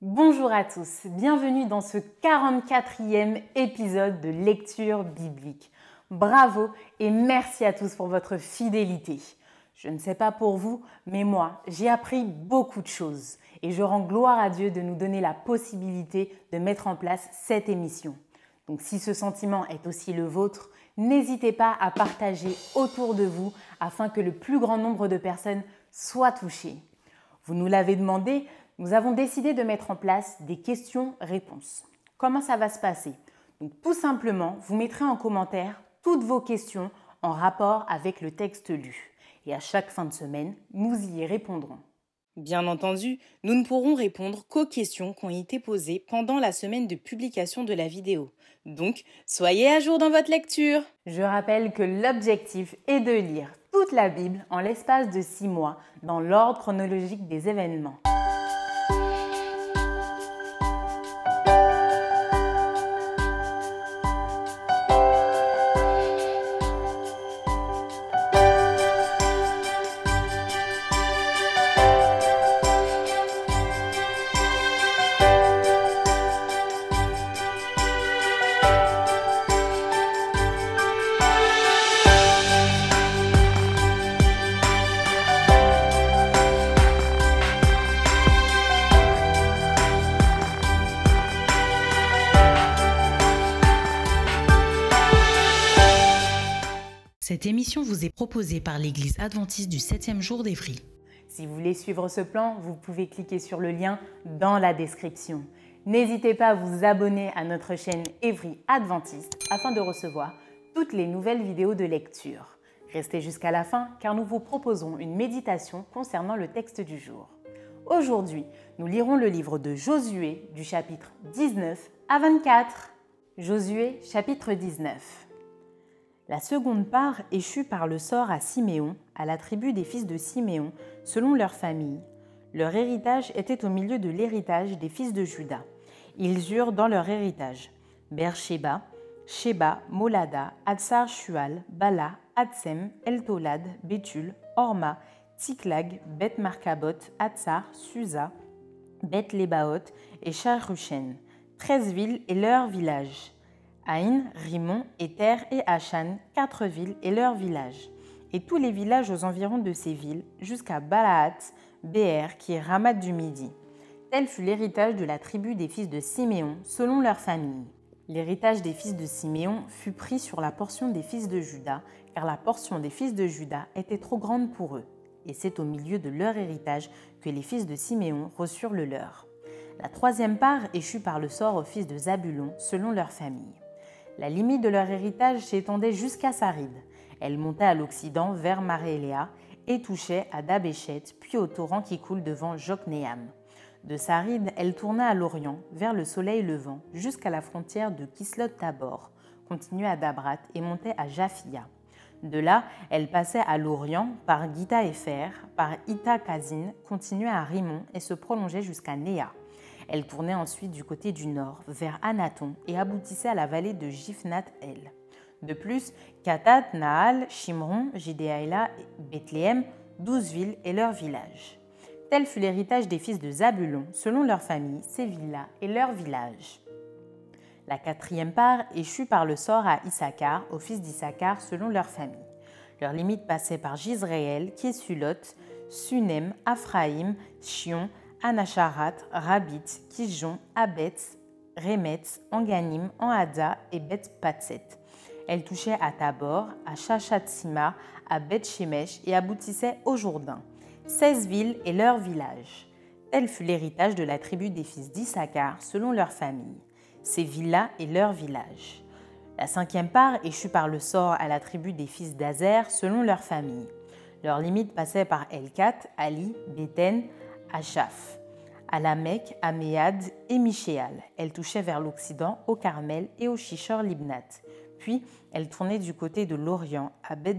Bonjour à tous, bienvenue dans ce 44e épisode de lecture biblique. Bravo et merci à tous pour votre fidélité. Je ne sais pas pour vous, mais moi, j'ai appris beaucoup de choses et je rends gloire à Dieu de nous donner la possibilité de mettre en place cette émission. Donc si ce sentiment est aussi le vôtre, n'hésitez pas à partager autour de vous afin que le plus grand nombre de personnes soient touchées. Vous nous l'avez demandé, nous avons décidé de mettre en place des questions-réponses. Comment ça va se passer? Donc, Tout simplement, vous mettrez en commentaire toutes vos questions en rapport avec le texte lu. Et à chaque fin de semaine, nous y répondrons. Bien entendu, nous ne pourrons répondre qu'aux questions qui ont été posées pendant la semaine de publication de la vidéo. Donc, soyez à jour dans votre lecture. Je rappelle que l'objectif est de lire toute la Bible en l'espace de six mois dans l'ordre chronologique des événements. Cette émission vous est proposée par l'Église adventiste du 7e jour d'Évry. Si vous voulez suivre ce plan, vous pouvez cliquer sur le lien dans la description. N'hésitez pas à vous abonner à notre chaîne Evry Adventiste afin de recevoir toutes les nouvelles vidéos de lecture. Restez jusqu'à la fin car nous vous proposons une méditation concernant le texte du jour. Aujourd'hui, nous lirons le livre de Josué du chapitre 19 à 24. Josué chapitre 19. La seconde part échut par le sort à Siméon, à la tribu des fils de Siméon, selon leur famille. Leur héritage était au milieu de l'héritage des fils de Juda. Ils eurent dans leur héritage Beersheba, Sheba, Molada, Adsar Shual, Bala, Adsem, Eltolad, Bétul, Orma, Tiklag, Beth Markabot, Atsar, Susa, Beth Lebaot et Charruchen, treize villes et leurs villages. Aïn, Rimon, Éther et Achan, quatre villes et leurs villages, et tous les villages aux environs de ces villes, jusqu'à Balaat, Béer, qui est Ramat du Midi. Tel fut l'héritage de la tribu des fils de Siméon, selon leur famille. L'héritage des fils de Siméon fut pris sur la portion des fils de Juda, car la portion des fils de Juda était trop grande pour eux, et c'est au milieu de leur héritage que les fils de Siméon reçurent le leur. La troisième part échut par le sort aux fils de Zabulon, selon leur famille. La limite de leur héritage s'étendait jusqu'à Sarid. Elle montait à l'occident vers Maréléa et touchait à Dabéchet, puis au torrent qui coule devant Jokneam. De Sarid, elle tourna à l'orient, vers le soleil levant, jusqu'à la frontière de Kislot Tabor, continuait à Dabrat et montait à Japhia. De là, elle passait à l'orient par Gita Efer, par Ita Kazin, continuait à Rimon et se prolongeait jusqu'à Néa. Elle tournait ensuite du côté du nord, vers Anaton, et aboutissait à la vallée de Gifnat-El. De plus, Katat, Naal, Shimron, Jidéaïla, Bethléem, douze villes et leurs villages. Tel fut l'héritage des fils de Zabulon, selon leur famille, ces villes-là et leurs villages. La quatrième part échut par le sort à Issachar, aux fils d'Issachar, selon leur famille. Leurs limites passaient par Gisraël, Kiesulot, Sunem, Aphraïm, Chion, Anacharat, Rabit, Kijon, Abetz, Remetz, Anganim, Anhada et Beth Patset. Elle touchait à Tabor, à Chachatsima, à Beth Shemesh et aboutissait au Jourdain. Seize villes et leurs villages. Tel fut l'héritage de la tribu des fils d'Issachar selon leur famille. Ces villes-là et leurs villages. La cinquième part échut par le sort à la tribu des fils d'Azer selon leur famille. Leurs limites passaient par Elkat, Ali, Béten, Achaf, à la Mecque, à Méad et Michéal. Elle touchait vers l'Occident, au Carmel et au Shishor Libnat. Puis, elle tournait du côté de l'Orient, à Beth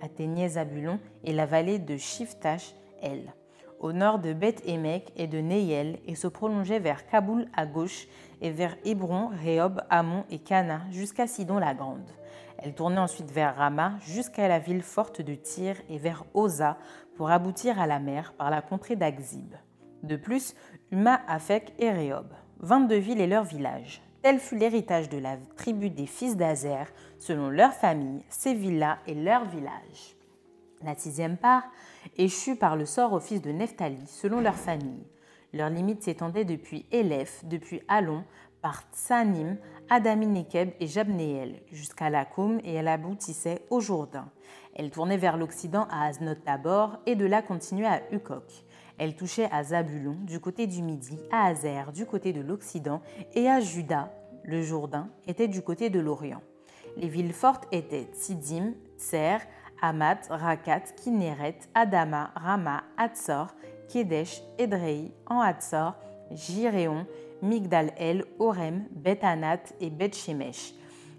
atteignait Zabulon et la vallée de Shiftash, El, au nord de Beth Emek et de Neyel, et se prolongeait vers Kaboul à gauche et vers Hébron, Rehob, Amon et Cana jusqu'à Sidon la Grande. Elle tournait ensuite vers Rama jusqu'à la ville forte de Tyr et vers Oza pour aboutir à la mer par la contrée d'Axib. De plus, Uma, Afek et Rehob, 22 villes et leurs villages. Tel fut l'héritage de la tribu des fils d'Azer, selon leur famille, ses villas et leurs villages. La sixième part échut par le sort aux fils de Nephtali, selon leur famille. Leurs limites s'étendaient depuis Élève, depuis Alon, par Tsanim, Adaminekeb et Jabneel, jusqu'à Lakoum et elle aboutissait au Jourdain. Elle tournait vers l'Occident à Aznot Tabor et de là continuait à Ukok. Elle touchait à Zabulon du côté du Midi, à Azer du côté de l'Occident et à Juda. Le Jourdain était du côté de l'Orient. Les villes fortes étaient Tsidim, Tser, Hamat, Rakat, Kinneret, Adama, Rama, Hatzor, Kedesh, Edrei, En Jiréon, Migdal-El, Orem, Bet-Anat et Bet-Shemesh.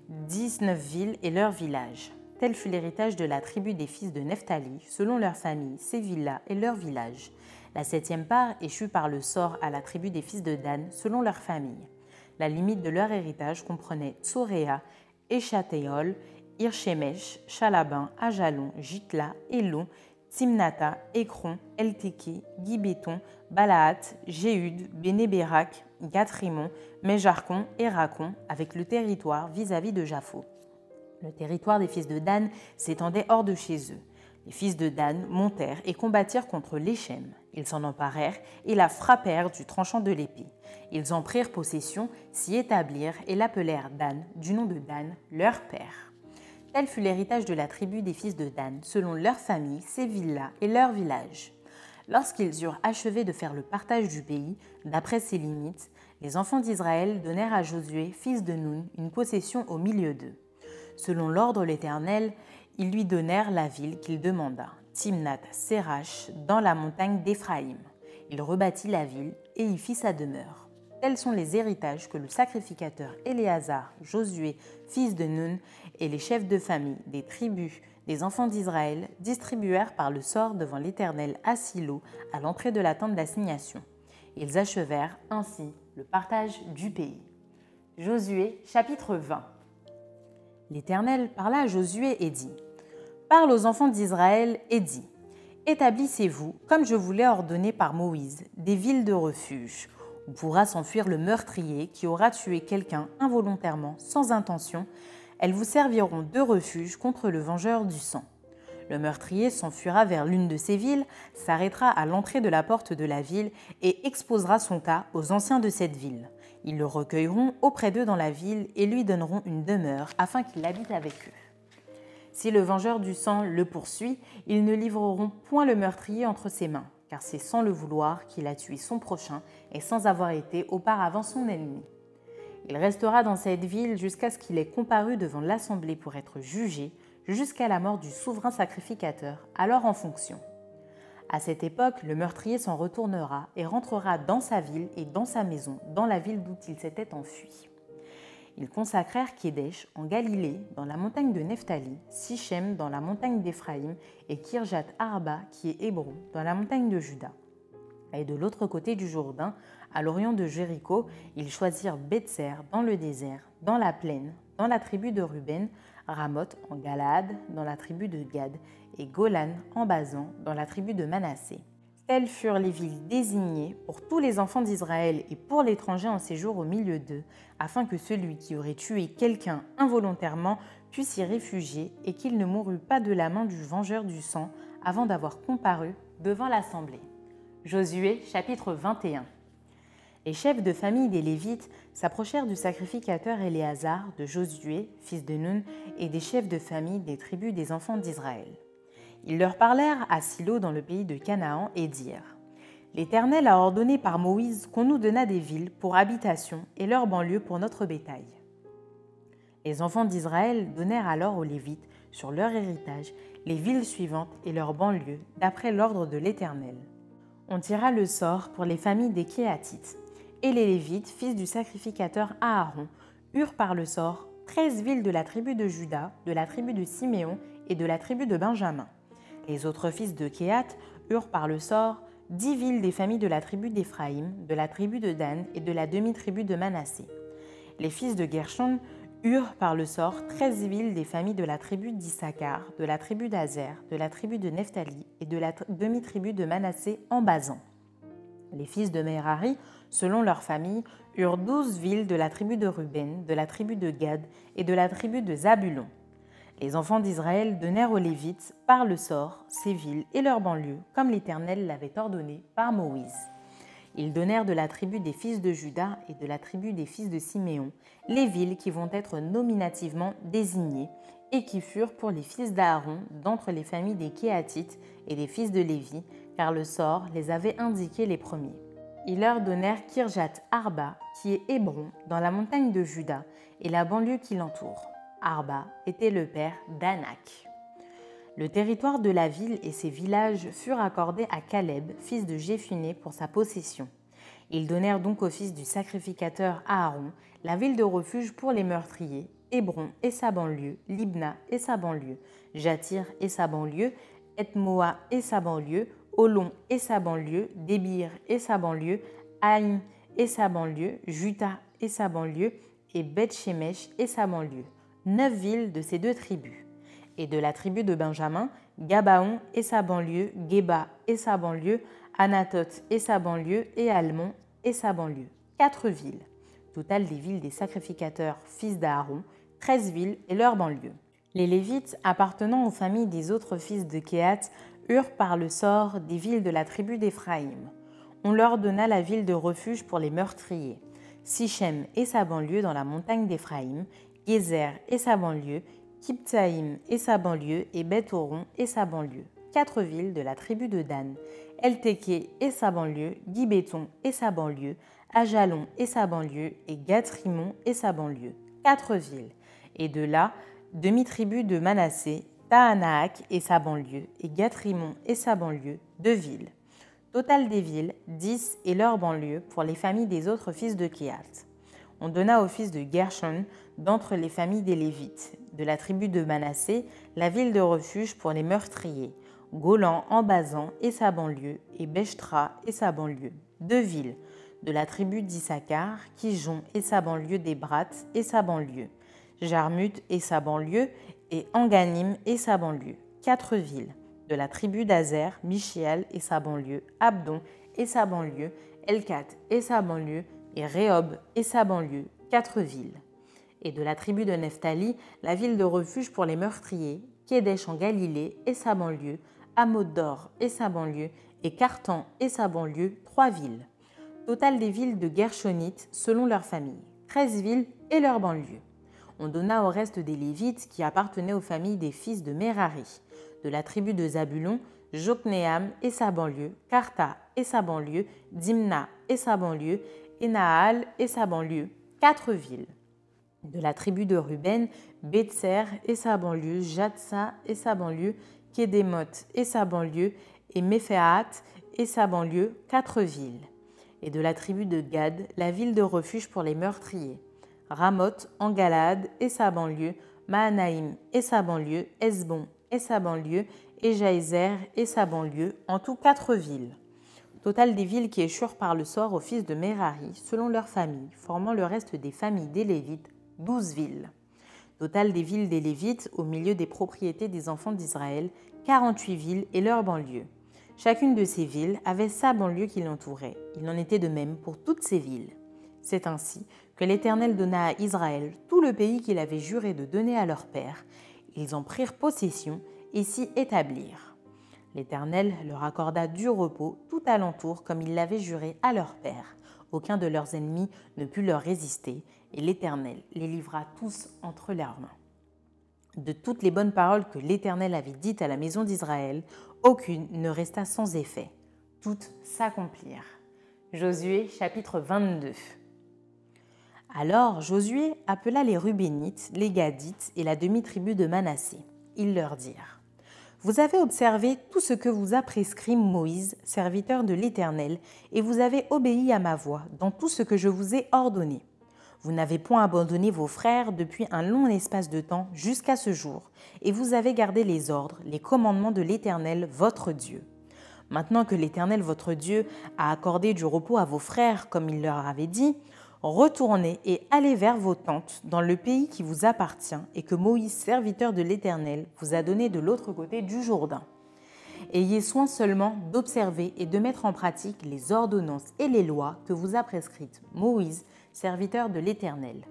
19 villes et leurs villages. Tel fut l'héritage de la tribu des fils de Nephtali, selon leur famille, ses villas et leurs villages. La septième part échut par le sort à la tribu des fils de Dan, selon leur famille. La limite de leur héritage comprenait Tsoréa, Eshatéol, Irchemesh, Chalabin, Ajalon, Jitla, Elon, Timnata, Ekron, Elteke, Gibéton, Balaat, Jéhud, Bénébérac, Gatrimon, Méjarcon et Racon, avec le territoire vis-à-vis de Japhot. Le territoire des fils de Dan s'étendait hors de chez eux. Les fils de Dan montèrent et combattirent contre l'Échem. Ils s'en emparèrent et la frappèrent du tranchant de l'épée. Ils en prirent possession, s'y établirent et l'appelèrent Dan, du nom de Dan, leur père. Tel fut l'héritage de la tribu des fils de Dan, selon leur famille, ses villas et leurs villages. Lorsqu'ils eurent achevé de faire le partage du pays, d'après ses limites, les enfants d'Israël donnèrent à Josué, fils de Nun, une possession au milieu d'eux. Selon l'ordre de l'Éternel, ils lui donnèrent la ville qu'il demanda, Timnat Serach, dans la montagne d'Éphraïm. Il rebâtit la ville et y fit sa demeure. Tels sont les héritages que le sacrificateur Éléazar, Josué, fils de Nun, et les chefs de famille des tribus des enfants d'Israël distribuèrent par le sort devant l'Éternel à Silo, à l'entrée de la tente d'assignation. Ils achevèrent ainsi le partage du pays. Josué chapitre 20 L'Éternel parla à Josué et dit Parle aux enfants d'Israël et dit Établissez-vous, comme je vous l'ai ordonné par Moïse, des villes de refuge, où pourra s'enfuir le meurtrier qui aura tué quelqu'un involontairement, sans intention. Elles vous serviront de refuge contre le vengeur du sang. Le meurtrier s'enfuira vers l'une de ces villes, s'arrêtera à l'entrée de la porte de la ville et exposera son cas aux anciens de cette ville. Ils le recueilleront auprès d'eux dans la ville et lui donneront une demeure afin qu'il habite avec eux. Si le vengeur du sang le poursuit, ils ne livreront point le meurtrier entre ses mains, car c'est sans le vouloir qu'il a tué son prochain et sans avoir été auparavant son ennemi. Il restera dans cette ville jusqu'à ce qu'il ait comparu devant l'Assemblée pour être jugé, jusqu'à la mort du souverain sacrificateur, alors en fonction. À cette époque, le meurtrier s'en retournera et rentrera dans sa ville et dans sa maison, dans la ville d'où il s'était enfui. Ils consacrèrent Kédesh en Galilée, dans la montagne de Nephtali, Sichem dans la montagne d'Éphraïm et Kirjat Arba, qui est Hébron, dans la montagne de Juda. Et de l'autre côté du Jourdain, à l'orient de Jéricho, ils choisirent Betser dans le désert, dans la plaine, dans la tribu de Ruben, Ramoth en Galaad, dans la tribu de Gad, et Golan en Basan, dans la tribu de Manassé. Telles furent les villes désignées pour tous les enfants d'Israël et pour l'étranger en séjour au milieu d'eux, afin que celui qui aurait tué quelqu'un involontairement puisse y réfugier et qu'il ne mourût pas de la main du vengeur du sang avant d'avoir comparu devant l'assemblée. Josué chapitre 21 Les chefs de famille des Lévites s'approchèrent du sacrificateur Éléazar, de Josué, fils de Nun, et des chefs de famille des tribus des enfants d'Israël. Ils leur parlèrent à Silo dans le pays de Canaan et dirent L'Éternel a ordonné par Moïse qu'on nous donnât des villes pour habitation et leurs banlieues pour notre bétail. Les enfants d'Israël donnèrent alors aux Lévites, sur leur héritage, les villes suivantes et leurs banlieues, d'après l'ordre de l'Éternel. On tira le sort pour les familles des Kéatites. Et les Lévites, fils du sacrificateur Aaron, eurent par le sort treize villes de la tribu de Juda, de la tribu de Siméon et de la tribu de Benjamin. Les autres fils de Kéat eurent par le sort dix villes des familles de la tribu d'Éphraïm, de la tribu de Dan et de la demi-tribu de Manassé. Les fils de Gershon eurent par le sort treize villes des familles de la tribu d'Issachar, de la tribu d'Azer, de la tribu de Nephtali et de la demi-tribu de Manassé en Basan. Les fils de Merari, selon leur famille, eurent douze villes de la tribu de Ruben, de la tribu de Gad et de la tribu de Zabulon. Les enfants d'Israël donnèrent aux Lévites, par le sort, ces villes et leurs banlieues, comme l'Éternel l'avait ordonné par Moïse. Ils donnèrent de la tribu des fils de Juda et de la tribu des fils de Siméon les villes qui vont être nominativement désignées et qui furent pour les fils d'Aaron d'entre les familles des Kéatites et des fils de Lévi, car le sort les avait indiqués les premiers. Ils leur donnèrent Kirjat Arba, qui est Hébron, dans la montagne de Juda, et la banlieue qui l'entoure. Arba était le père d'Anak. Le territoire de la ville et ses villages furent accordés à Caleb, fils de Jéphuné, pour sa possession. Ils donnèrent donc au fils du sacrificateur Aaron la ville de refuge pour les meurtriers, Hébron et sa banlieue, Libna et sa banlieue, Jatir et sa banlieue, Ethmoa et sa banlieue, Olon et sa banlieue, Débir et sa banlieue, Haïm et sa banlieue, Juta et sa banlieue, et Beth-Shemesh et sa banlieue neuf villes de ces deux tribus. Et de la tribu de Benjamin, Gabaon et sa banlieue, Geba et sa banlieue, Anatoth et sa banlieue, et Almon et sa banlieue. Quatre villes. Total des villes des sacrificateurs, fils d'Aaron, treize villes et leurs banlieues. Les Lévites, appartenant aux familles des autres fils de Kéat, eurent par le sort des villes de la tribu d'Éphraïm. On leur donna la ville de refuge pour les meurtriers. Sichem et sa banlieue dans la montagne d'Éphraïm, Gezer et sa banlieue, Kiptaïm et sa banlieue et Bethoron et sa banlieue. Quatre villes de la tribu de Dan, Elteke et sa banlieue, Gibéton et sa banlieue, Ajalon et sa banlieue et Gathrimon et sa banlieue. Quatre villes. Et de là, demi-tribu de Manassé, Tahanaak et sa banlieue et Gathrimon et sa banlieue, deux villes. Total des villes, dix et leurs banlieues pour les familles des autres fils de Kéat on donna au fils de Gershon, d'entre les familles des Lévites, de la tribu de Manassé, la ville de refuge pour les meurtriers, Golan en Bazan et sa banlieue, et Beshtra et sa banlieue, deux villes, de la tribu d'Issachar, Kijon et sa banlieue d'Ebrat et sa banlieue, Jarmut et sa banlieue, et Anganim et sa banlieue, quatre villes, de la tribu d'Azer, Michiel et sa banlieue, Abdon et sa banlieue, Elkat et sa banlieue, et Rehob et sa banlieue, quatre villes. Et de la tribu de Nephtali, la ville de refuge pour les meurtriers, Kédesh en Galilée et sa banlieue, Amodor et sa banlieue, et Cartan et sa banlieue, trois villes. Total des villes de Gershonites selon leur famille, treize villes et leurs banlieues. On donna au reste des Lévites qui appartenaient aux familles des fils de Merari, de la tribu de Zabulon, Jokneam et sa banlieue, Karta et sa banlieue, Dimna et sa banlieue, et et sa banlieue, quatre villes. De la tribu de Ruben, Betser et sa banlieue, Jatsa et sa banlieue, Kedemot et sa banlieue, et Mephaat et sa banlieue, quatre villes. Et de la tribu de Gad, la ville de refuge pour les meurtriers. Ramoth en Galade et sa banlieue, Mahanaïm et sa banlieue, Esbon et sa banlieue, et Jaézer et sa banlieue, en tout quatre villes. Total des villes qui échurent par le sort aux fils de Merari, selon leur famille, formant le reste des familles des Lévites, douze villes. Total des villes des Lévites, au milieu des propriétés des enfants d'Israël, 48 villes et leurs banlieues. Chacune de ces villes avait sa banlieue qui l'entourait. Il en était de même pour toutes ces villes. C'est ainsi que l'Éternel donna à Israël tout le pays qu'il avait juré de donner à leur père. Ils en prirent possession et s'y établirent. L'Éternel leur accorda du repos tout alentour comme il l'avait juré à leur père. Aucun de leurs ennemis ne put leur résister, et l'Éternel les livra tous entre leurs mains. De toutes les bonnes paroles que l'Éternel avait dites à la maison d'Israël, aucune ne resta sans effet. Toutes s'accomplirent. Josué chapitre 22. Alors Josué appela les Rubénites, les Gadites et la demi-tribu de Manassé. Ils leur dirent vous avez observé tout ce que vous a prescrit Moïse, serviteur de l'Éternel, et vous avez obéi à ma voix dans tout ce que je vous ai ordonné. Vous n'avez point abandonné vos frères depuis un long espace de temps jusqu'à ce jour, et vous avez gardé les ordres, les commandements de l'Éternel, votre Dieu. Maintenant que l'Éternel, votre Dieu, a accordé du repos à vos frères comme il leur avait dit, Retournez et allez vers vos tentes dans le pays qui vous appartient et que Moïse, serviteur de l'Éternel, vous a donné de l'autre côté du Jourdain. ayez soin seulement d'observer et de mettre en pratique les ordonnances et les lois que vous a prescrites Moïse, serviteur de l'Éternel.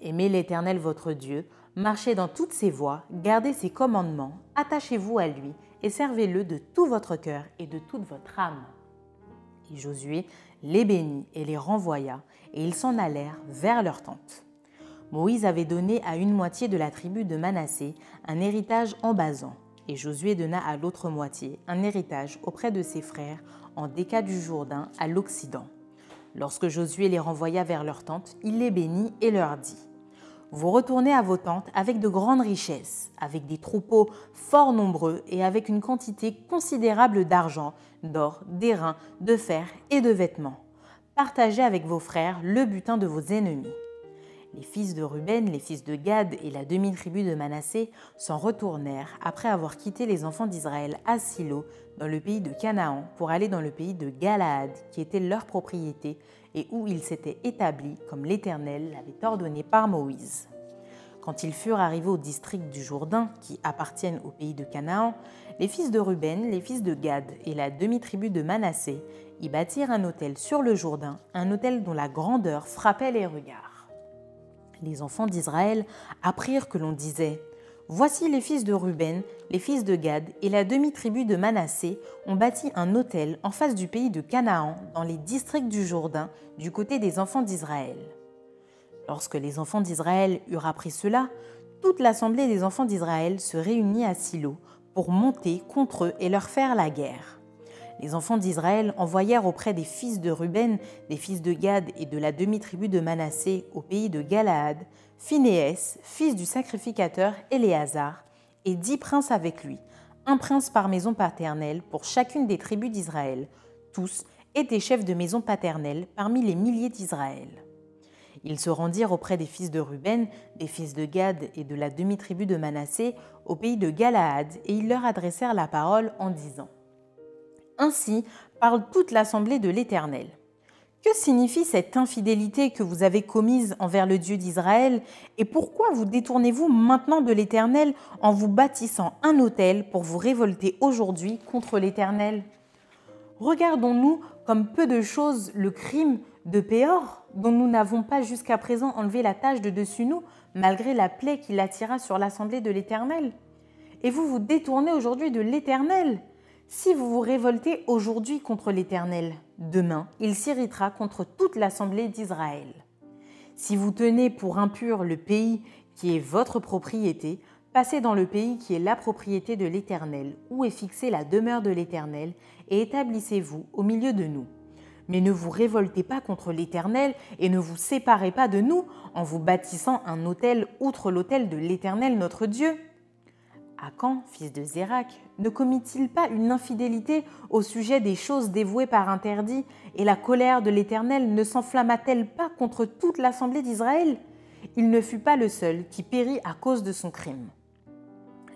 Aimez l'Éternel votre Dieu, marchez dans toutes ses voies, gardez ses commandements, attachez-vous à lui et servez-le de tout votre cœur et de toute votre âme. Et Josué les bénit et les renvoya, et ils s'en allèrent vers leur tente. Moïse avait donné à une moitié de la tribu de Manassé un héritage en Basan, et Josué donna à l'autre moitié un héritage auprès de ses frères en déca du Jourdain à l'Occident. Lorsque Josué les renvoya vers leur tente, il les bénit et leur dit Vous retournez à vos tentes avec de grandes richesses, avec des troupeaux fort nombreux et avec une quantité considérable d'argent, d'or, d'airain, de fer et de vêtements. Partagez avec vos frères le butin de vos ennemis. Les fils de Ruben, les fils de Gad et la demi-tribu de Manassé s'en retournèrent après avoir quitté les enfants d'Israël à Silo, dans le pays de Canaan, pour aller dans le pays de Galaad, qui était leur propriété et où ils s'étaient établis comme l'Éternel l'avait ordonné par Moïse. Quand ils furent arrivés au district du Jourdain, qui appartiennent au pays de Canaan, les fils de Ruben, les fils de Gad et la demi-tribu de Manassé y bâtirent un hôtel sur le Jourdain, un hôtel dont la grandeur frappait les regards les enfants d'Israël apprirent que l'on disait Voici les fils de Ruben, les fils de Gad et la demi-tribu de Manassé ont bâti un hôtel en face du pays de Canaan, dans les districts du Jourdain, du côté des enfants d'Israël. Lorsque les enfants d'Israël eurent appris cela, toute l'assemblée des enfants d'Israël se réunit à Silo pour monter contre eux et leur faire la guerre les enfants d'Israël envoyèrent auprès des fils de Ruben, des fils de Gad et de la demi-tribu de Manassé au pays de Galaad, Phinéès, fils du sacrificateur Éléazar, et dix princes avec lui, un prince par maison paternelle pour chacune des tribus d'Israël. Tous étaient chefs de maison paternelle parmi les milliers d'Israël. Ils se rendirent auprès des fils de Ruben, des fils de Gad et de la demi-tribu de Manassé au pays de Galaad, et ils leur adressèrent la parole en disant ainsi parle toute l'assemblée de l'Éternel. Que signifie cette infidélité que vous avez commise envers le Dieu d'Israël et pourquoi vous détournez-vous maintenant de l'Éternel en vous bâtissant un autel pour vous révolter aujourd'hui contre l'Éternel? Regardons-nous comme peu de choses le crime de Péor, dont nous n'avons pas jusqu'à présent enlevé la tâche de dessus nous, malgré la plaie qu'il attira sur l'assemblée de l'Éternel? Et vous vous détournez aujourd'hui de l'Éternel? Si vous vous révoltez aujourd'hui contre l'Éternel, demain, il s'irritera contre toute l'assemblée d'Israël. Si vous tenez pour impur le pays qui est votre propriété, passez dans le pays qui est la propriété de l'Éternel, où est fixée la demeure de l'Éternel, et établissez-vous au milieu de nous. Mais ne vous révoltez pas contre l'Éternel et ne vous séparez pas de nous en vous bâtissant un autel outre l'autel de l'Éternel notre Dieu. Akan, fils de Zérak, ne commit-il pas une infidélité au sujet des choses dévouées par interdit, et la colère de l'Éternel ne s'enflamma-t-elle pas contre toute l'assemblée d'Israël? Il ne fut pas le seul qui périt à cause de son crime.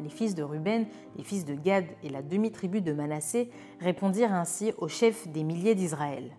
Les fils de Ruben, les fils de Gad et la demi-tribu de Manassé répondirent ainsi au chef des milliers d'Israël.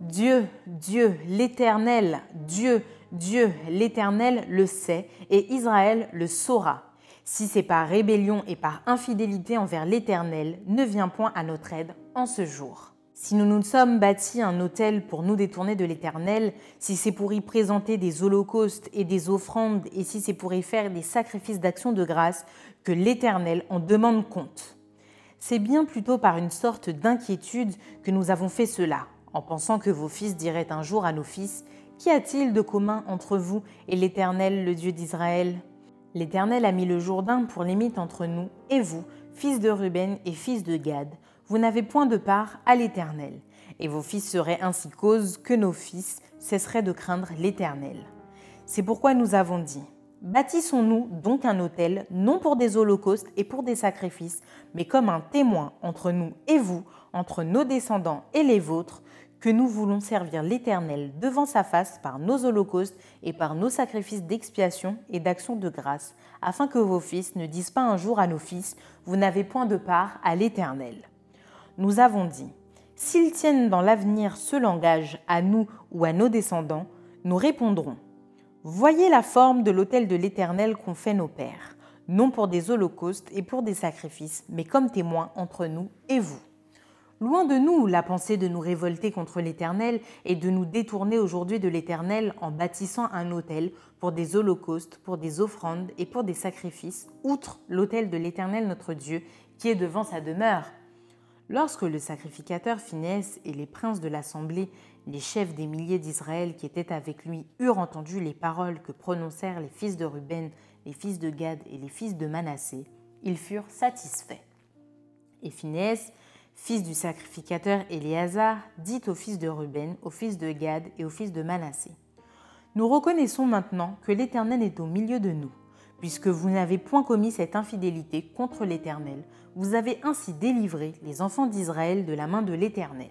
Dieu, Dieu, l'Éternel, Dieu, Dieu, l'Éternel le sait, et Israël le saura si c'est par rébellion et par infidélité envers l'Éternel, ne vient point à notre aide en ce jour. Si nous nous sommes bâtis un autel pour nous détourner de l'Éternel, si c'est pour y présenter des holocaustes et des offrandes, et si c'est pour y faire des sacrifices d'action de grâce, que l'Éternel en demande compte. C'est bien plutôt par une sorte d'inquiétude que nous avons fait cela, en pensant que vos fils diraient un jour à nos fils, Qu'y a-t-il de commun entre vous et l'Éternel, le Dieu d'Israël? L'Éternel a mis le Jourdain pour limite entre nous et vous, fils de Ruben et fils de Gad. Vous n'avez point de part à l'Éternel. Et vos fils seraient ainsi cause que nos fils cesseraient de craindre l'Éternel. C'est pourquoi nous avons dit Bâtissons-nous donc un autel, non pour des holocaustes et pour des sacrifices, mais comme un témoin entre nous et vous, entre nos descendants et les vôtres, que nous voulons servir l'Éternel devant sa face par nos holocaustes et par nos sacrifices d'expiation et d'action de grâce, afin que vos fils ne disent pas un jour à nos fils, Vous n'avez point de part à l'Éternel. Nous avons dit, S'ils tiennent dans l'avenir ce langage à nous ou à nos descendants, nous répondrons, Voyez la forme de l'autel de l'Éternel qu'ont fait nos pères. non pour des holocaustes et pour des sacrifices, mais comme témoins entre nous et vous. Loin de nous la pensée de nous révolter contre l'Éternel et de nous détourner aujourd'hui de l'Éternel en bâtissant un autel pour des holocaustes, pour des offrandes et pour des sacrifices, outre l'autel de l'Éternel notre Dieu qui est devant sa demeure. Lorsque le sacrificateur Finès et les princes de l'assemblée, les chefs des milliers d'Israël qui étaient avec lui, eurent entendu les paroles que prononcèrent les fils de Ruben, les fils de Gad et les fils de Manassé, ils furent satisfaits. Et Finès, fils du sacrificateur Éléazar, dit aux fils de Ruben, aux fils de Gad et aux fils de Manassé Nous reconnaissons maintenant que l'Éternel est au milieu de nous. Puisque vous n'avez point commis cette infidélité contre l'Éternel, vous avez ainsi délivré les enfants d'Israël de la main de l'Éternel.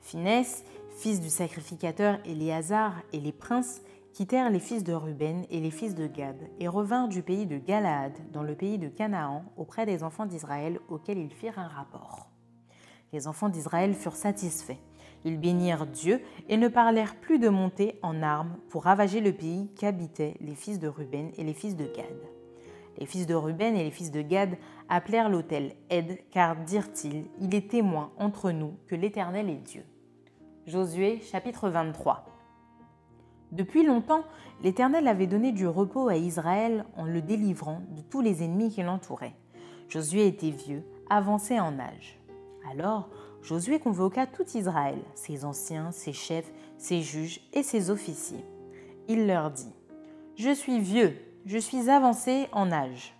Finès, fils du sacrificateur Éléazar, et les princes quittèrent les fils de Ruben et les fils de Gad, et revinrent du pays de Galaad, dans le pays de Canaan, auprès des enfants d'Israël, auxquels ils firent un rapport les enfants d'Israël furent satisfaits. Ils bénirent Dieu et ne parlèrent plus de monter en armes pour ravager le pays qu'habitaient les fils de Ruben et les fils de Gad. Les fils de Ruben et les fils de Gad appelèrent l'autel Ed, car dirent-ils, il est témoin entre nous que l'Éternel est Dieu. Josué chapitre 23 Depuis longtemps, l'Éternel avait donné du repos à Israël en le délivrant de tous les ennemis qui l'entouraient. Josué était vieux, avancé en âge. Alors Josué convoqua tout Israël, ses anciens, ses chefs, ses juges et ses officiers. Il leur dit, Je suis vieux, je suis avancé en âge.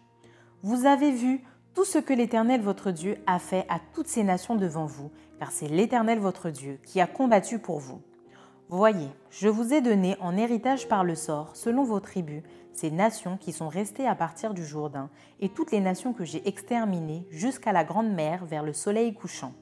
Vous avez vu tout ce que l'Éternel votre Dieu a fait à toutes ces nations devant vous, car c'est l'Éternel votre Dieu qui a combattu pour vous. Voyez, je vous ai donné en héritage par le sort, selon vos tribus, ces nations qui sont restées à partir du Jourdain, et toutes les nations que j'ai exterminées jusqu'à la grande mer vers le soleil couchant.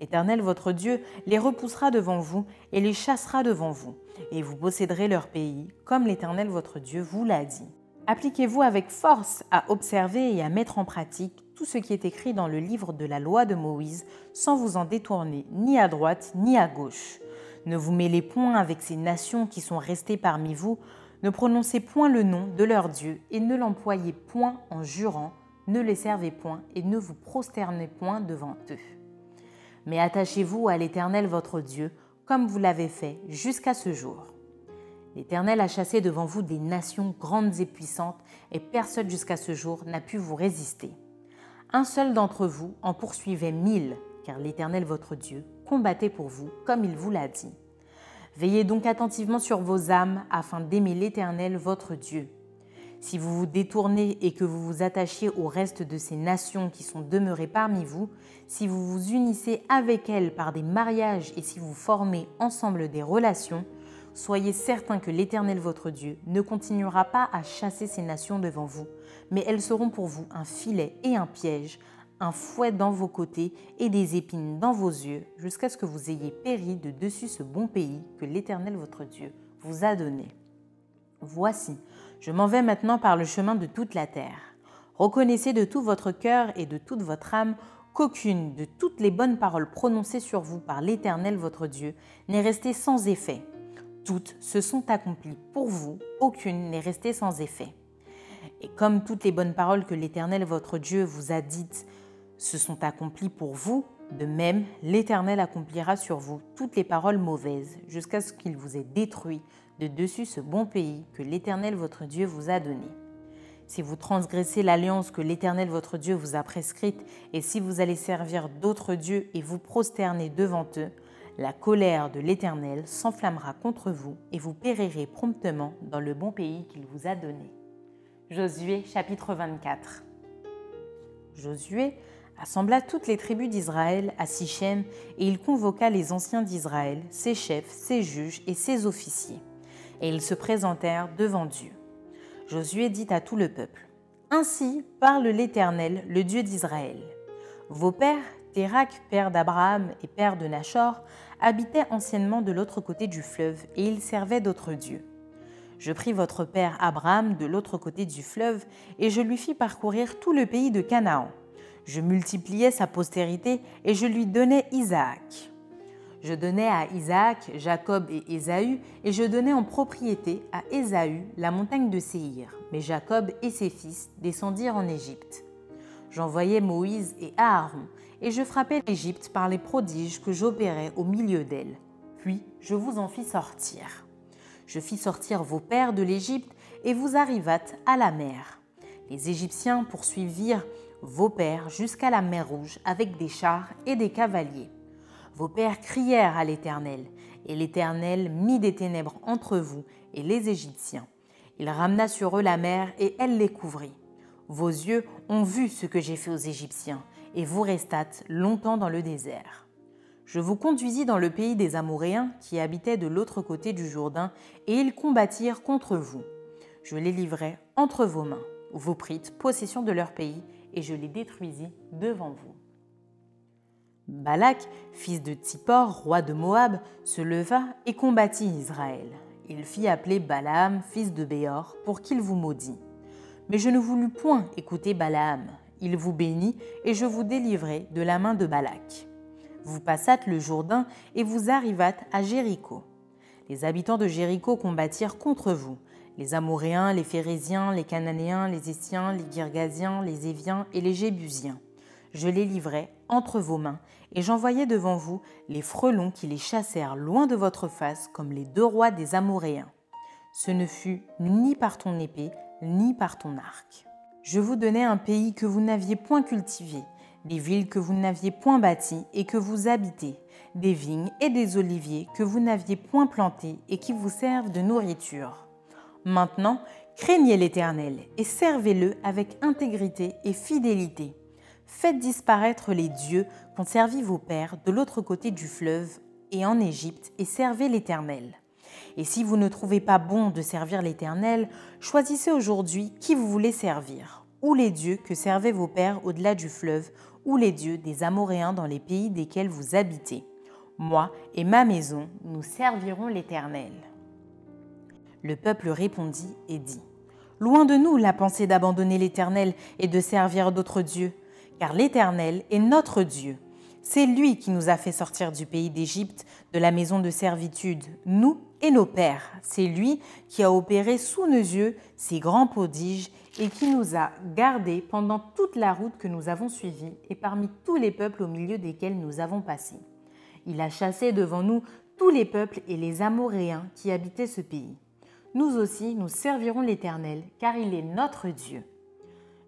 L'Éternel votre Dieu les repoussera devant vous et les chassera devant vous, et vous posséderez leur pays, comme l'Éternel votre Dieu vous l'a dit. Appliquez-vous avec force à observer et à mettre en pratique tout ce qui est écrit dans le livre de la loi de Moïse, sans vous en détourner ni à droite ni à gauche ne vous mêlez point avec ces nations qui sont restées parmi vous, ne prononcez point le nom de leur Dieu et ne l'employez point en jurant, ne les servez point et ne vous prosternez point devant eux. Mais attachez-vous à l'Éternel votre Dieu, comme vous l'avez fait jusqu'à ce jour. L'Éternel a chassé devant vous des nations grandes et puissantes, et personne jusqu'à ce jour n'a pu vous résister. Un seul d'entre vous en poursuivait mille, car l'Éternel votre Dieu combattait pour vous, comme il vous l'a dit. Veillez donc attentivement sur vos âmes afin d'aimer l'Éternel votre Dieu. Si vous vous détournez et que vous vous attachiez au reste de ces nations qui sont demeurées parmi vous, si vous vous unissez avec elles par des mariages et si vous formez ensemble des relations, soyez certains que l'Éternel votre Dieu ne continuera pas à chasser ces nations devant vous, mais elles seront pour vous un filet et un piège, un fouet dans vos côtés et des épines dans vos yeux, jusqu'à ce que vous ayez péri de dessus ce bon pays que l'Éternel votre Dieu vous a donné. Voici, je m'en vais maintenant par le chemin de toute la terre. Reconnaissez de tout votre cœur et de toute votre âme qu'aucune de toutes les bonnes paroles prononcées sur vous par l'Éternel votre Dieu n'est restée sans effet. Toutes se sont accomplies pour vous, aucune n'est restée sans effet. Et comme toutes les bonnes paroles que l'Éternel votre Dieu vous a dites se sont accomplis pour vous, de même l'Éternel accomplira sur vous toutes les paroles mauvaises, jusqu'à ce qu'il vous ait détruit de dessus ce bon pays que l'Éternel votre Dieu vous a donné. Si vous transgressez l'alliance que l'Éternel votre Dieu vous a prescrite, et si vous allez servir d'autres dieux et vous prosterner devant eux, la colère de l'Éternel s'enflammera contre vous, et vous périrez promptement dans le bon pays qu'il vous a donné. Josué chapitre 24 Josué assembla toutes les tribus d'Israël à Sichem et il convoqua les anciens d'Israël, ses chefs, ses juges et ses officiers. Et ils se présentèrent devant Dieu. Josué dit à tout le peuple Ainsi parle l'Éternel, le Dieu d'Israël. Vos pères, Térac, père d'Abraham et père de Nachor, habitaient anciennement de l'autre côté du fleuve et ils servaient d'autres dieux. Je pris votre père Abraham de l'autre côté du fleuve et je lui fis parcourir tout le pays de Canaan je multipliais sa postérité et je lui donnais Isaac. Je donnai à Isaac, Jacob et Ésaü, et je donnai en propriété à Ésaü la montagne de Séhir. Mais Jacob et ses fils descendirent en Égypte. J'envoyai Moïse et Aaron, et je frappai l'Égypte par les prodiges que j'opérais au milieu d'elle. Puis je vous en fis sortir. Je fis sortir vos pères de l'Égypte, et vous arrivâtes à la mer. Les Égyptiens poursuivirent vos pères jusqu'à la mer Rouge avec des chars et des cavaliers. Vos pères crièrent à l'Éternel, et l'Éternel mit des ténèbres entre vous et les Égyptiens. Il ramena sur eux la mer, et elle les couvrit. Vos yeux ont vu ce que j'ai fait aux Égyptiens, et vous restâtes longtemps dans le désert. Je vous conduisis dans le pays des Amoréens qui habitaient de l'autre côté du Jourdain, et ils combattirent contre vous. Je les livrai entre vos mains. Vous prîtes possession de leur pays, et je les détruisis devant vous. Balak, fils de Tsippor, roi de Moab, se leva et combattit Israël. Il fit appeler Balaam, fils de Béor, pour qu'il vous maudit. Mais je ne voulus point écouter Balaam. Il vous bénit, et je vous délivrai de la main de Balak. Vous passâtes le Jourdain, et vous arrivâtes à Jéricho. Les habitants de Jéricho combattirent contre vous, les Amoréens, les Phérésiens, les Cananéens, les Essiens, les Girgasiens, les Éviens et les Jébusiens. Je les livrai entre vos mains, et j'envoyai devant vous les frelons qui les chassèrent loin de votre face comme les deux rois des Amoréens. Ce ne fut ni par ton épée, ni par ton arc. Je vous donnai un pays que vous n'aviez point cultivé, des villes que vous n'aviez point bâties et que vous habitez, des vignes et des oliviers que vous n'aviez point plantés et qui vous servent de nourriture. Maintenant, craignez l'Éternel et servez-le avec intégrité et fidélité. Faites disparaître les dieux qu'ont servi vos pères de l'autre côté du fleuve et en Égypte et servez l'Éternel. Et si vous ne trouvez pas bon de servir l'Éternel, choisissez aujourd'hui qui vous voulez servir, ou les dieux que servaient vos pères au-delà du fleuve, ou les dieux des Amoréens dans les pays desquels vous habitez. Moi et ma maison, nous servirons l'Éternel. Le peuple répondit et dit Loin de nous la pensée d'abandonner l'Éternel et de servir d'autres dieux, car l'Éternel est notre Dieu. C'est lui qui nous a fait sortir du pays d'Égypte, de la maison de servitude, nous et nos pères. C'est lui qui a opéré sous nos yeux ces grands prodiges et qui nous a gardés pendant toute la route que nous avons suivie et parmi tous les peuples au milieu desquels nous avons passé. Il a chassé devant nous tous les peuples et les Amoréens qui habitaient ce pays nous aussi nous servirons l'Éternel, car il est notre Dieu.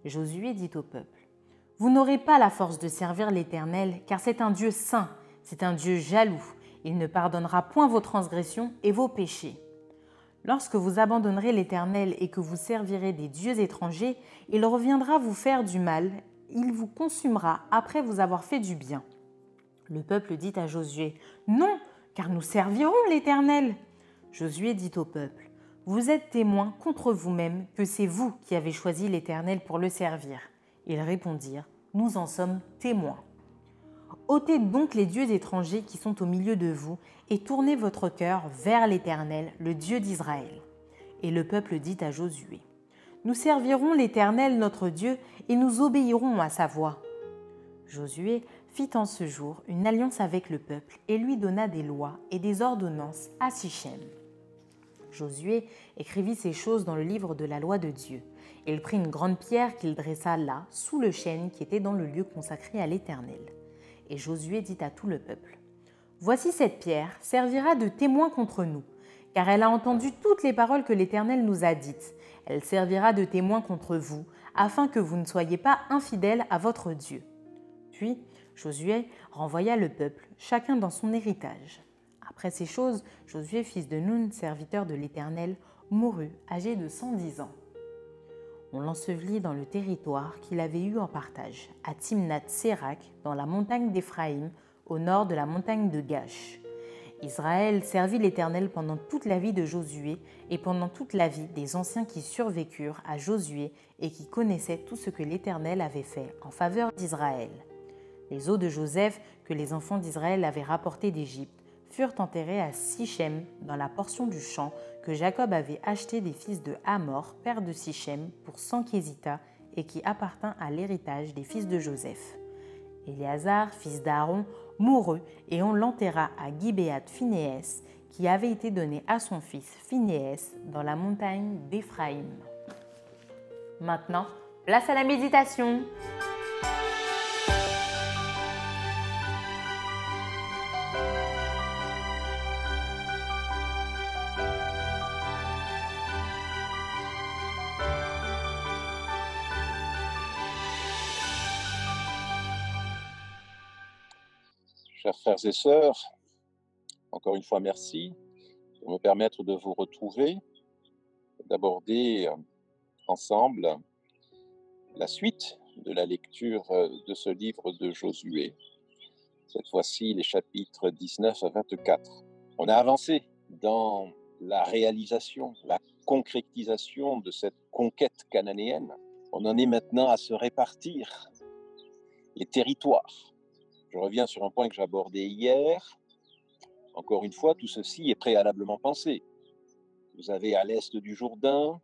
Josué dit au peuple, Vous n'aurez pas la force de servir l'Éternel, car c'est un Dieu saint, c'est un Dieu jaloux, il ne pardonnera point vos transgressions et vos péchés. Lorsque vous abandonnerez l'Éternel et que vous servirez des dieux étrangers, il reviendra vous faire du mal, il vous consumera après vous avoir fait du bien. Le peuple dit à Josué, Non, car nous servirons l'Éternel. Josué dit au peuple, vous êtes témoin contre vous-même que c'est vous qui avez choisi l'Éternel pour le servir. Ils répondirent, Nous en sommes témoins. ôtez donc les dieux étrangers qui sont au milieu de vous, et tournez votre cœur vers l'Éternel, le Dieu d'Israël. Et le peuple dit à Josué, Nous servirons l'Éternel notre Dieu, et nous obéirons à sa voix. Josué fit en ce jour une alliance avec le peuple, et lui donna des lois et des ordonnances à Sichem. Josué écrivit ces choses dans le livre de la loi de Dieu. Il prit une grande pierre qu'il dressa là, sous le chêne qui était dans le lieu consacré à l'Éternel. Et Josué dit à tout le peuple, Voici cette pierre servira de témoin contre nous, car elle a entendu toutes les paroles que l'Éternel nous a dites. Elle servira de témoin contre vous, afin que vous ne soyez pas infidèles à votre Dieu. Puis Josué renvoya le peuple, chacun dans son héritage. Après ces choses, Josué, fils de Nun, serviteur de l'Éternel, mourut, âgé de 110 ans. On l'ensevelit dans le territoire qu'il avait eu en partage, à Timnat Sérak, dans la montagne d'Éphraïm, au nord de la montagne de Gash. Israël servit l'Éternel pendant toute la vie de Josué et pendant toute la vie des anciens qui survécurent à Josué et qui connaissaient tout ce que l'Éternel avait fait en faveur d'Israël. Les eaux de Joseph que les enfants d'Israël avaient rapportées d'Égypte furent enterrés à Sichem, dans la portion du champ que Jacob avait acheté des fils de Hamor, père de Sichem, pour cent késitas et qui appartint à l'héritage des fils de Joseph. Éléazar, fils d'Aaron, mourut et on l'enterra à Gibéat Phinéès, qui avait été donné à son fils Phinéès dans la montagne d'Éphraïm. Maintenant, place à la méditation. Chers frères et sœurs, encore une fois merci de me permettre de vous retrouver, d'aborder euh, ensemble la suite de la lecture euh, de ce livre de Josué. Cette fois-ci, les chapitres 19 à 24. On a avancé dans la réalisation, la concrétisation de cette conquête cananéenne. On en est maintenant à se répartir les territoires je reviens sur un point que j'abordais hier. Encore une fois, tout ceci est préalablement pensé. Vous avez à l'est du Jourdain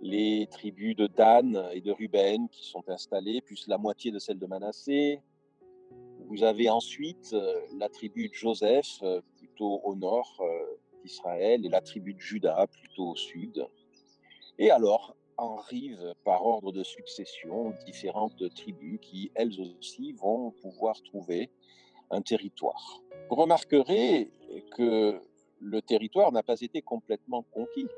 les tribus de Dan et de Ruben qui sont installées, plus la moitié de celles de Manassé. Vous avez ensuite euh, la tribu de Joseph, euh, plutôt au nord euh, d'Israël, et la tribu de Juda, plutôt au sud. Et alors, arrivent par ordre de succession différentes tribus qui, elles aussi, vont pouvoir trouver un territoire. Vous remarquerez que le territoire n'a pas été complètement conquis.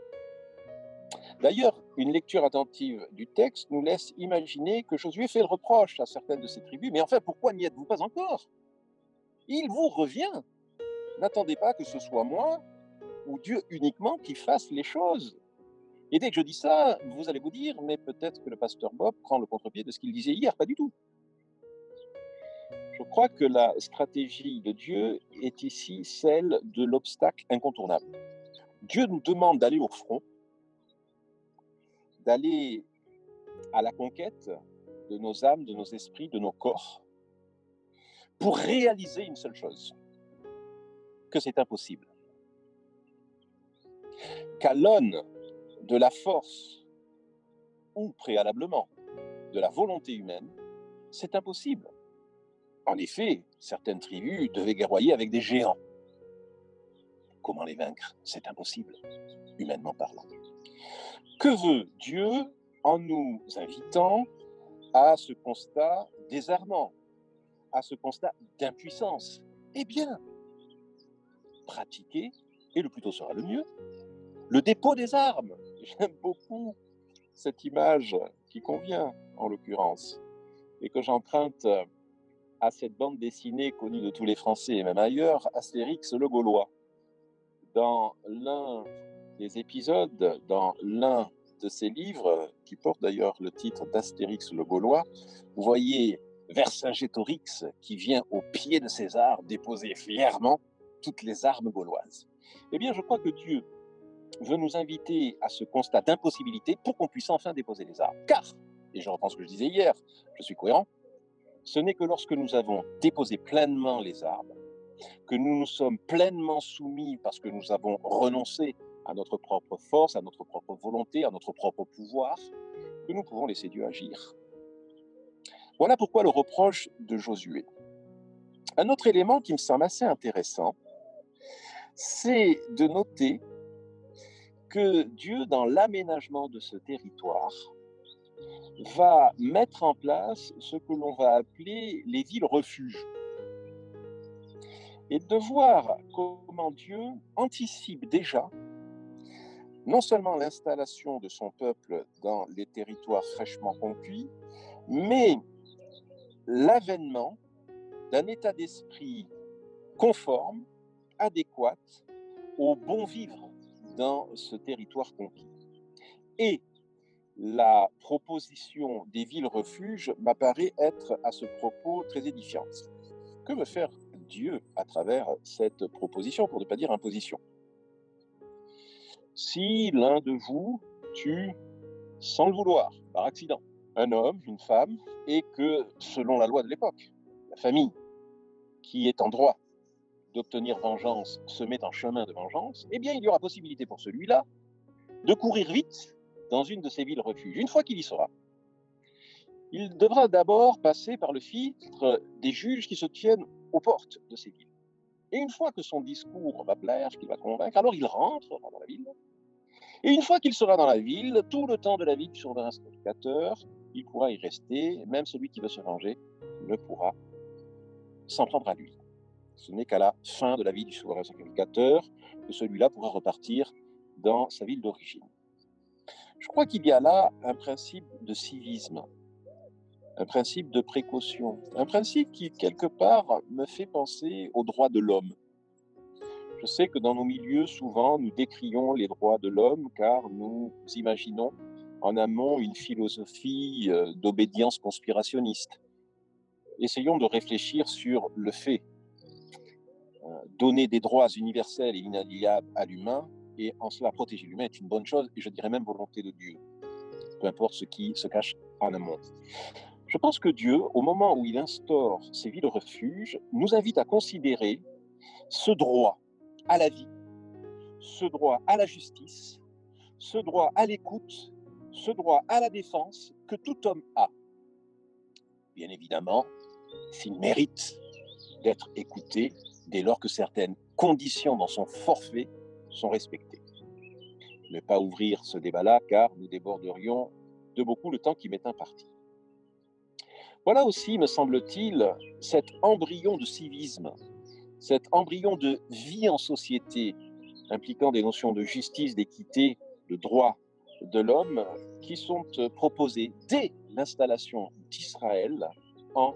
D'ailleurs, une lecture attentive du texte nous laisse imaginer que Josué fait le reproche à certaines de ces tribus, mais enfin, pourquoi n'y êtes-vous pas encore? Il vous revient. N'attendez pas que ce soit moi ou Dieu uniquement qui fasse les choses. Et dès que je dis ça, vous allez vous dire, mais peut-être que le pasteur Bob prend le contre-pied de ce qu'il disait hier. Pas du tout. Je crois que la stratégie de Dieu est ici celle de l'obstacle incontournable. Dieu nous demande d'aller au front, d'aller à la conquête de nos âmes, de nos esprits, de nos corps, pour réaliser une seule chose, que c'est impossible. Qu'à de la force ou préalablement de la volonté humaine, c'est impossible. En effet, certaines tribus devaient guerroyer avec des géants. Comment les vaincre? C'est impossible, humainement parlant. Que veut Dieu en nous invitant à ce constat désarmant, à ce constat d'impuissance? Eh bien, pratiquer, et le plus tôt sera le mieux, le dépôt des armes. J'aime beaucoup cette image qui convient en l'occurrence et que j'emprunte à cette bande dessinée connue de tous les Français et même ailleurs, Astérix le Gaulois. Dans l'un des épisodes, dans l'un de ces livres, qui porte d'ailleurs le titre d'Astérix le Gaulois, vous voyez Vercingétorix qui vient au pied de César déposer fièrement toutes les armes gauloises. Eh bien, je crois que Dieu veut nous inviter à ce constat d'impossibilité pour qu'on puisse enfin déposer les armes. Car, et je reprends ce que je disais hier, je suis cohérent, ce n'est que lorsque nous avons déposé pleinement les armes, que nous nous sommes pleinement soumis parce que nous avons renoncé à notre propre force, à notre propre volonté, à notre propre pouvoir, que nous pouvons laisser Dieu agir. Voilà pourquoi le reproche de Josué. Un autre élément qui me semble assez intéressant, c'est de noter que Dieu, dans l'aménagement de ce territoire, va mettre en place ce que l'on va appeler les villes refuges. Et de voir comment Dieu anticipe déjà non seulement l'installation de son peuple dans les territoires fraîchement conquis, mais l'avènement d'un état d'esprit conforme, adéquat au bon vivre dans ce territoire conquis. Et la proposition des villes-refuges m'apparaît être à ce propos très édifiante. Que veut faire Dieu à travers cette proposition, pour ne pas dire imposition? Si l'un de vous tue sans le vouloir, par accident, un homme, une femme, et que, selon la loi de l'époque, la famille qui est en droit d'obtenir vengeance se met en chemin de vengeance, eh bien, il y aura possibilité pour celui-là de courir vite dans une de ces villes refuges. Une fois qu'il y sera, il devra d'abord passer par le filtre des juges qui se tiennent aux portes de ces villes. Et une fois que son discours va plaire, qu'il va convaincre, alors il rentre dans la ville. Et une fois qu'il sera dans la ville, tout le temps de la vie du souverain sacrificateur, il pourra y rester, même celui qui veut se venger ne pourra s'en prendre à lui. Ce n'est qu'à la fin de la vie du souverain sacrificateur que celui-là pourra repartir dans sa ville d'origine. Je crois qu'il y a là un principe de civisme, un principe de précaution, un principe qui, quelque part, me fait penser aux droits de l'homme. Je sais que dans nos milieux, souvent, nous décrions les droits de l'homme car nous imaginons en amont une philosophie euh, d'obédience conspirationniste. Essayons de réfléchir sur le fait. Euh, donner des droits universels et inaliénables à l'humain et en cela protéger l'humain est une bonne chose et je dirais même volonté de Dieu, peu importe ce qui se cache en amont. Je pense que Dieu, au moment où il instaure ces villes refuges, nous invite à considérer ce droit à la vie, ce droit à la justice, ce droit à l'écoute, ce droit à la défense que tout homme a. Bien évidemment, s'il mérite d'être écouté dès lors que certaines conditions dans son forfait sont respectées. Ne pas ouvrir ce débat-là car nous déborderions de beaucoup le temps qui m'est imparti. Voilà aussi, me semble-t-il, cet embryon de civisme, cet embryon de vie en société impliquant des notions de justice, d'équité, de droit de l'homme qui sont proposées dès l'installation d'Israël en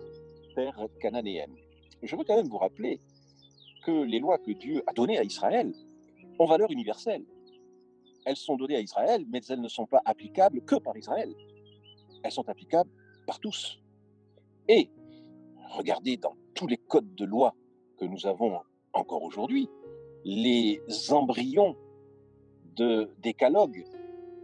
terre cananéenne. Je veux quand même vous rappeler que les lois que Dieu a données à Israël ont valeur universelle. Elles sont données à Israël, mais elles ne sont pas applicables que par Israël. Elles sont applicables par tous. Et regardez dans tous les codes de loi que nous avons encore aujourd'hui, les embryons de décalogue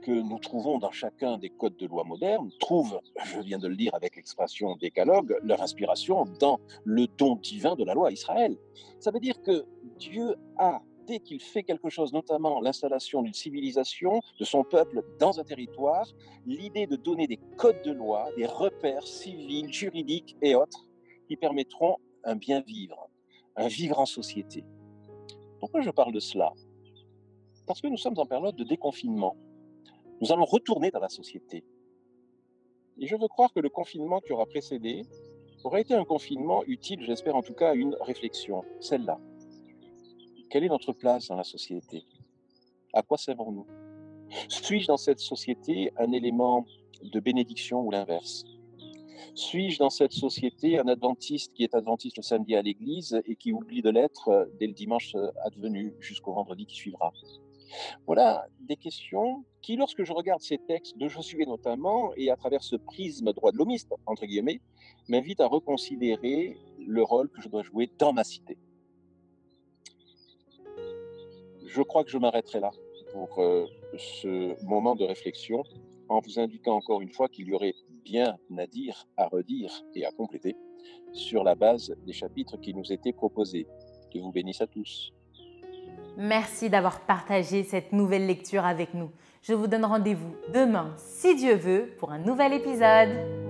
que nous trouvons dans chacun des codes de loi modernes trouvent, je viens de le dire avec l'expression décalogue, leur inspiration dans le don divin de la loi Israël. Ça veut dire que Dieu a dès qu'il fait quelque chose, notamment l'installation d'une civilisation, de son peuple dans un territoire, l'idée de donner des codes de loi, des repères civils, juridiques et autres qui permettront un bien vivre, un vivre en société. Pourquoi je parle de cela? Parce que nous sommes en période de déconfinement. Nous allons retourner dans la société. Et je veux croire que le confinement qui aura précédé aura été un confinement utile, j'espère en tout cas, à une réflexion, celle-là. Quelle est notre place dans la société? À quoi servons-nous? Suis-je dans cette société un élément de bénédiction ou l'inverse? Suis-je dans cette société un adventiste qui est adventiste le samedi à l'église et qui oublie de l'être dès le dimanche advenu jusqu'au vendredi qui suivra? Voilà des questions qui, lorsque je regarde ces textes de Josué notamment, et à travers ce prisme droit de l'homiste, entre guillemets, m'invitent à reconsidérer le rôle que je dois jouer dans ma cité je crois que je m'arrêterai là pour euh, ce moment de réflexion en vous indiquant encore une fois qu'il y aurait bien à dire, à redire et à compléter sur la base des chapitres qui nous étaient proposés. Que vous bénisse à tous. Merci d'avoir partagé cette nouvelle lecture avec nous. Je vous donne rendez-vous demain, si Dieu veut, pour un nouvel épisode.